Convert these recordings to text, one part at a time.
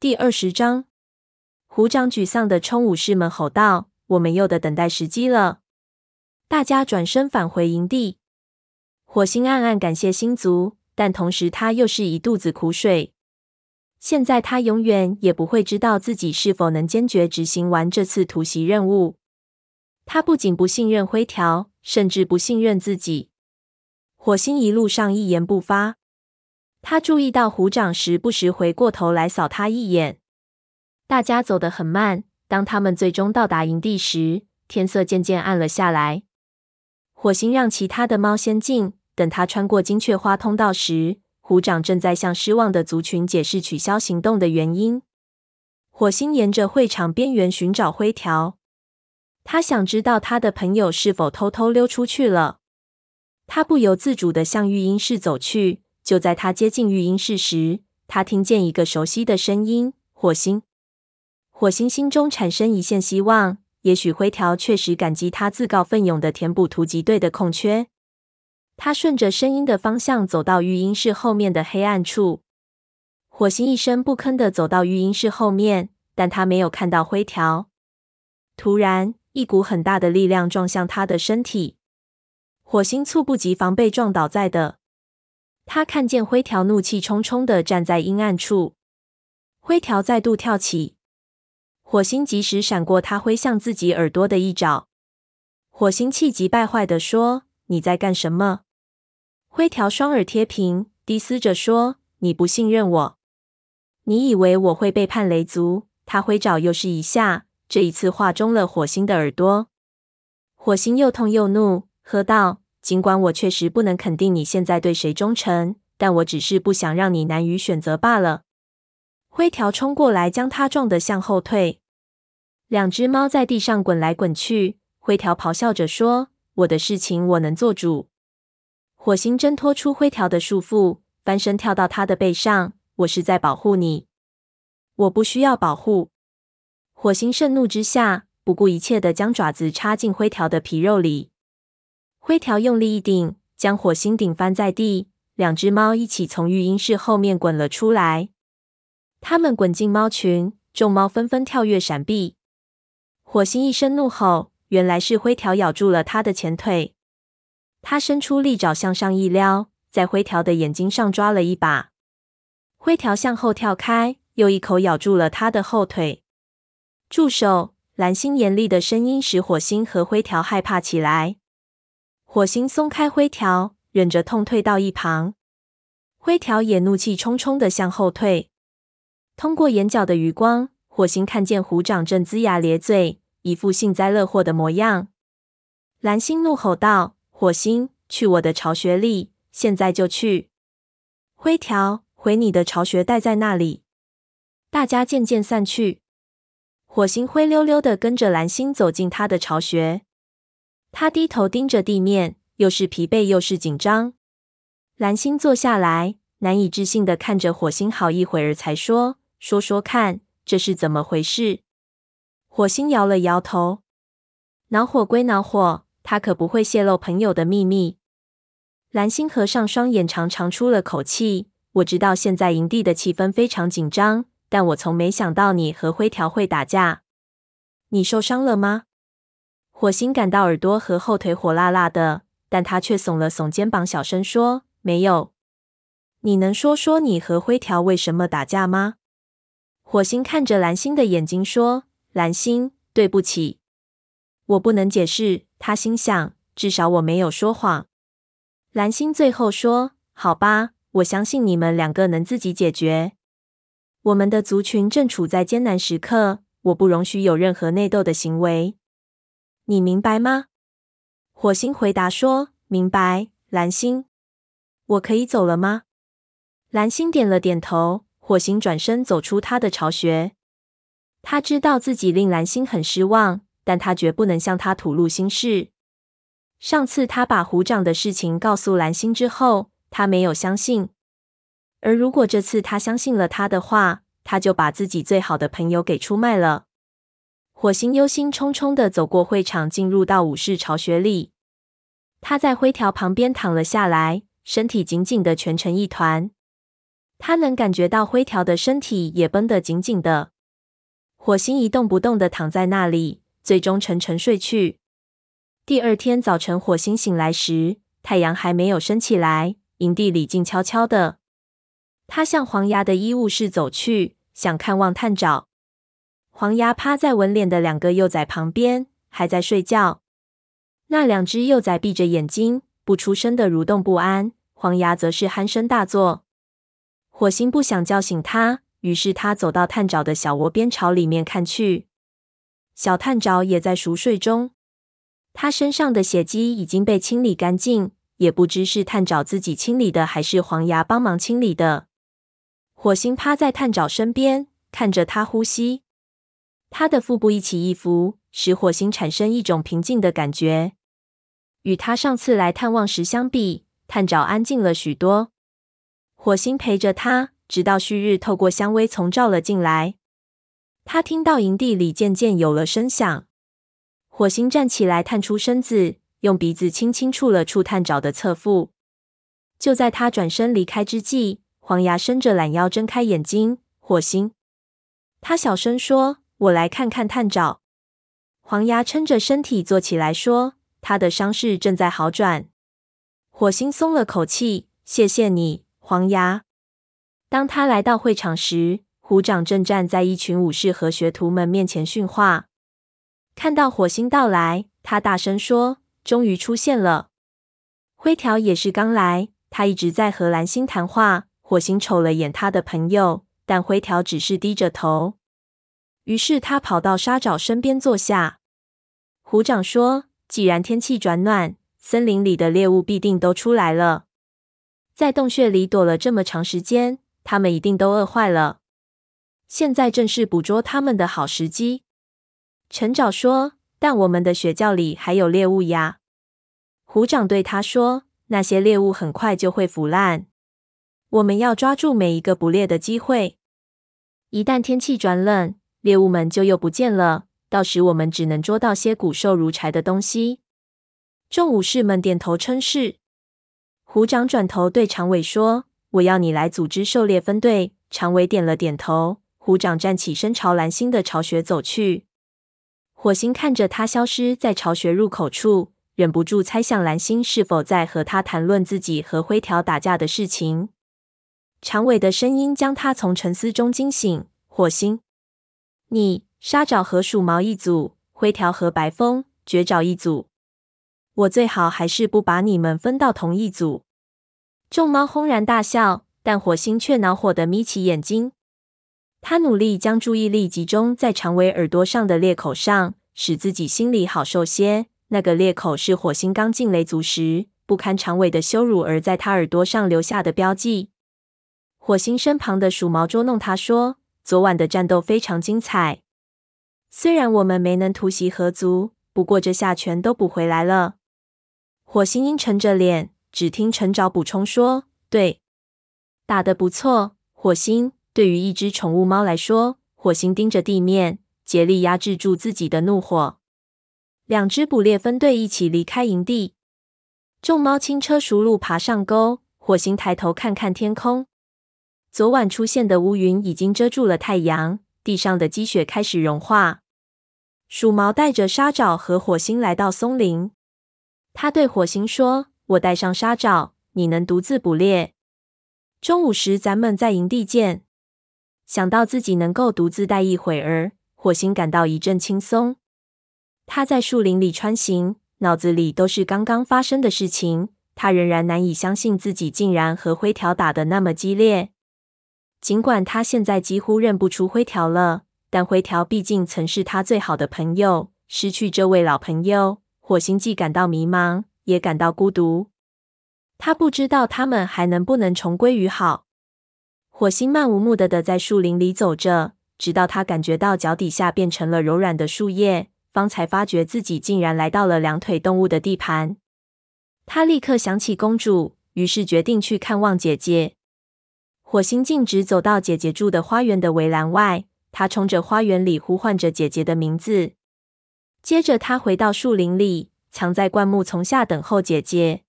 第二十章，虎掌沮丧地冲武士们吼道：“我们又得等待时机了。”大家转身返回营地。火星暗暗感谢星族，但同时他又是一肚子苦水。现在他永远也不会知道自己是否能坚决执行完这次突袭任务。他不仅不信任灰条，甚至不信任自己。火星一路上一言不发。他注意到虎掌时不时回过头来扫他一眼。大家走得很慢。当他们最终到达营地时，天色渐渐暗了下来。火星让其他的猫先进。等他穿过金雀花通道时，虎掌正在向失望的族群解释取消行动的原因。火星沿着会场边缘寻找灰条，他想知道他的朋友是否偷偷溜出去了。他不由自主地向育婴室走去。就在他接近育婴室时，他听见一个熟悉的声音：“火星。”火星心中产生一线希望，也许灰条确实感激他自告奋勇的填补突击队的空缺。他顺着声音的方向走到育婴室后面的黑暗处。火星一声不吭地走到育婴室后面，但他没有看到灰条。突然，一股很大的力量撞向他的身体，火星猝不及防被撞倒在地。他看见灰条怒气冲冲地站在阴暗处，灰条再度跳起，火星及时闪过他挥向自己耳朵的一爪。火星气急败坏地说：“你在干什么？”灰条双耳贴平，低嘶着说：“你不信任我，你以为我会背叛雷族？”他挥爪又是一下，这一次划中了火星的耳朵。火星又痛又怒，喝道。尽管我确实不能肯定你现在对谁忠诚，但我只是不想让你难于选择罢了。灰条冲过来，将他撞得向后退。两只猫在地上滚来滚去。灰条咆哮着说：“我的事情我能做主。”火星挣脱出灰条的束缚，翻身跳到他的背上。“我是在保护你，我不需要保护。”火星盛怒之下，不顾一切的将爪子插进灰条的皮肉里。灰条用力一顶，将火星顶翻在地。两只猫一起从育婴室后面滚了出来。它们滚进猫群，众猫纷纷跳跃闪避。火星一声怒吼，原来是灰条咬住了它的前腿。它伸出利爪向上一撩，在灰条的眼睛上抓了一把。灰条向后跳开，又一口咬住了它的后腿。住手！蓝星严厉的声音使火星和灰条害怕起来。火星松开灰条，忍着痛退到一旁。灰条也怒气冲冲地向后退。通过眼角的余光，火星看见虎掌正龇牙咧嘴，一副幸灾乐祸的模样。蓝星怒吼道：“火星，去我的巢穴里，现在就去！”灰条，回你的巢穴，待在那里。大家渐渐散去。火星灰溜溜的跟着蓝星走进他的巢穴。他低头盯着地面，又是疲惫又是紧张。蓝星坐下来，难以置信的看着火星好一会儿，才说：“说说看，这是怎么回事？”火星摇了摇头。恼火归恼火，他可不会泄露朋友的秘密。蓝星合上双眼，长长出了口气：“我知道现在营地的气氛非常紧张，但我从没想到你和灰条会打架。你受伤了吗？”火星感到耳朵和后腿火辣辣的，但他却耸了耸肩膀，小声说：“没有。”你能说说你和灰条为什么打架吗？火星看着蓝星的眼睛说：“蓝星，对不起，我不能解释。”他心想：“至少我没有说谎。”蓝星最后说：“好吧，我相信你们两个能自己解决。我们的族群正处在艰难时刻，我不容许有任何内斗的行为。”你明白吗？火星回答说：“明白。”蓝星，我可以走了吗？蓝星点了点头。火星转身走出他的巢穴。他知道自己令蓝星很失望，但他绝不能向他吐露心事。上次他把虎掌的事情告诉蓝星之后，他没有相信。而如果这次他相信了他的话，他就把自己最好的朋友给出卖了。火星忧心忡忡地走过会场，进入到武士巢穴里。他在灰条旁边躺了下来，身体紧紧地蜷成一团。他能感觉到灰条的身体也绷得紧紧的。火星一动不动地躺在那里，最终沉沉睡去。第二天早晨，火星醒来时，太阳还没有升起来，营地里静悄悄的。他向黄牙的医务室走去，想看望探长。黄牙趴在纹脸的两个幼崽旁边，还在睡觉。那两只幼崽闭着眼睛，不出声的蠕动不安。黄牙则是鼾声大作。火星不想叫醒他，于是他走到探长的小窝边，朝里面看去。小探长也在熟睡中，他身上的血迹已经被清理干净，也不知是探长自己清理的，还是黄牙帮忙清理的。火星趴在探长身边，看着他呼吸。他的腹部一起一伏，使火星产生一种平静的感觉。与他上次来探望时相比，探长安静了许多。火星陪着他，直到旭日透过香薇丛照了进来。他听到营地里渐渐有了声响。火星站起来，探出身子，用鼻子轻轻触了触探长的侧腹。就在他转身离开之际，黄牙伸着懒腰，睁开眼睛。火星，他小声说：“我来看看探长。”黄牙撑着身体坐起来说：“他的伤势正在好转。”火星松了口气：“谢谢你。”黄牙。当他来到会场时，虎掌正站在一群武士和学徒们面前训话。看到火星到来，他大声说：“终于出现了。”灰条也是刚来，他一直在和蓝星谈话。火星瞅了眼他的朋友，但灰条只是低着头。于是他跑到沙爪身边坐下。虎掌说：“既然天气转暖，森林里的猎物必定都出来了。”在洞穴里躲了这么长时间，他们一定都饿坏了。现在正是捕捉他们的好时机。陈爪说：“但我们的雪窖里还有猎物呀。”虎掌对他说：“那些猎物很快就会腐烂，我们要抓住每一个捕猎的机会。一旦天气转冷，猎物们就又不见了，到时我们只能捉到些骨瘦如柴的东西。”众武士们点头称是。虎掌转头对长尾说：“我要你来组织狩猎分队。”长尾点了点头。虎掌站起身，朝蓝星的巢穴走去。火星看着他消失在巢穴入口处，忍不住猜想蓝星是否在和他谈论自己和灰条打架的事情。长尾的声音将他从沉思中惊醒：“火星，你沙爪和鼠毛一组，灰条和白风绝爪一组。”我最好还是不把你们分到同一组。众猫轰然大笑，但火星却恼火地眯起眼睛。他努力将注意力集中在长尾耳朵上的裂口上，使自己心里好受些。那个裂口是火星刚进雷族时不堪长尾的羞辱而在他耳朵上留下的标记。火星身旁的鼠毛捉弄他说：“昨晚的战斗非常精彩，虽然我们没能突袭河族，不过这下全都补回来了。”火星阴沉着脸，只听陈爪补充说：“对，打得不错。”火星对于一只宠物猫来说，火星盯着地面，竭力压制住自己的怒火。两只捕猎分队一起离开营地，众猫轻车熟路爬上沟。火星抬头看看天空，昨晚出现的乌云已经遮住了太阳，地上的积雪开始融化。鼠毛带着沙爪和火星来到松林。他对火星说：“我带上沙爪，你能独自捕猎。中午时咱们在营地见。”想到自己能够独自待一会儿，火星感到一阵轻松。他在树林里穿行，脑子里都是刚刚发生的事情。他仍然难以相信自己竟然和灰条打得那么激烈。尽管他现在几乎认不出灰条了，但灰条毕竟曾是他最好的朋友。失去这位老朋友。火星既感到迷茫，也感到孤独。他不知道他们还能不能重归于好。火星漫无目的的在树林里走着，直到他感觉到脚底下变成了柔软的树叶，方才发觉自己竟然来到了两腿动物的地盘。他立刻想起公主，于是决定去看望姐姐。火星径直走到姐姐住的花园的围栏外，他冲着花园里呼唤着姐姐的名字。接着，他回到树林里，藏在灌木丛下等候姐姐。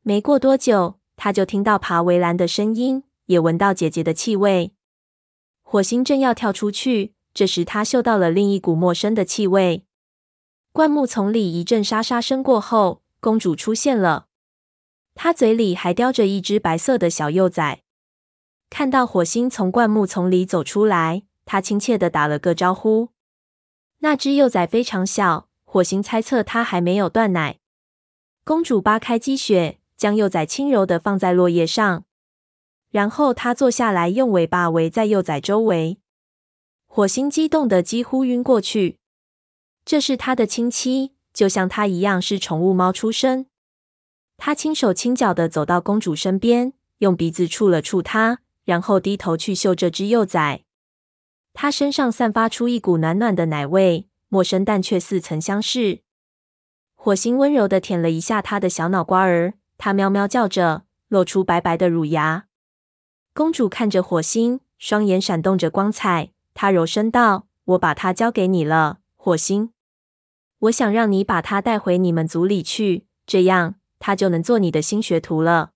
没过多久，他就听到爬围栏的声音，也闻到姐姐的气味。火星正要跳出去，这时他嗅到了另一股陌生的气味。灌木丛里一阵沙沙声过后，公主出现了。她嘴里还叼着一只白色的小幼崽。看到火星从灌木丛里走出来，他亲切地打了个招呼。那只幼崽非常小，火星猜测它还没有断奶。公主扒开积雪，将幼崽轻柔地放在落叶上，然后她坐下来，用尾巴围在幼崽周围。火星激动得几乎晕过去。这是他的亲戚，就像他一样是宠物猫出身。他轻手轻脚地走到公主身边，用鼻子触了触它，然后低头去嗅这只幼崽。它身上散发出一股暖暖的奶味，陌生但却似曾相识。火星温柔地舔了一下他的小脑瓜儿，它喵喵叫着，露出白白的乳牙。公主看着火星，双眼闪动着光彩。她柔声道：“我把它交给你了，火星。我想让你把它带回你们族里去，这样它就能做你的新学徒了。”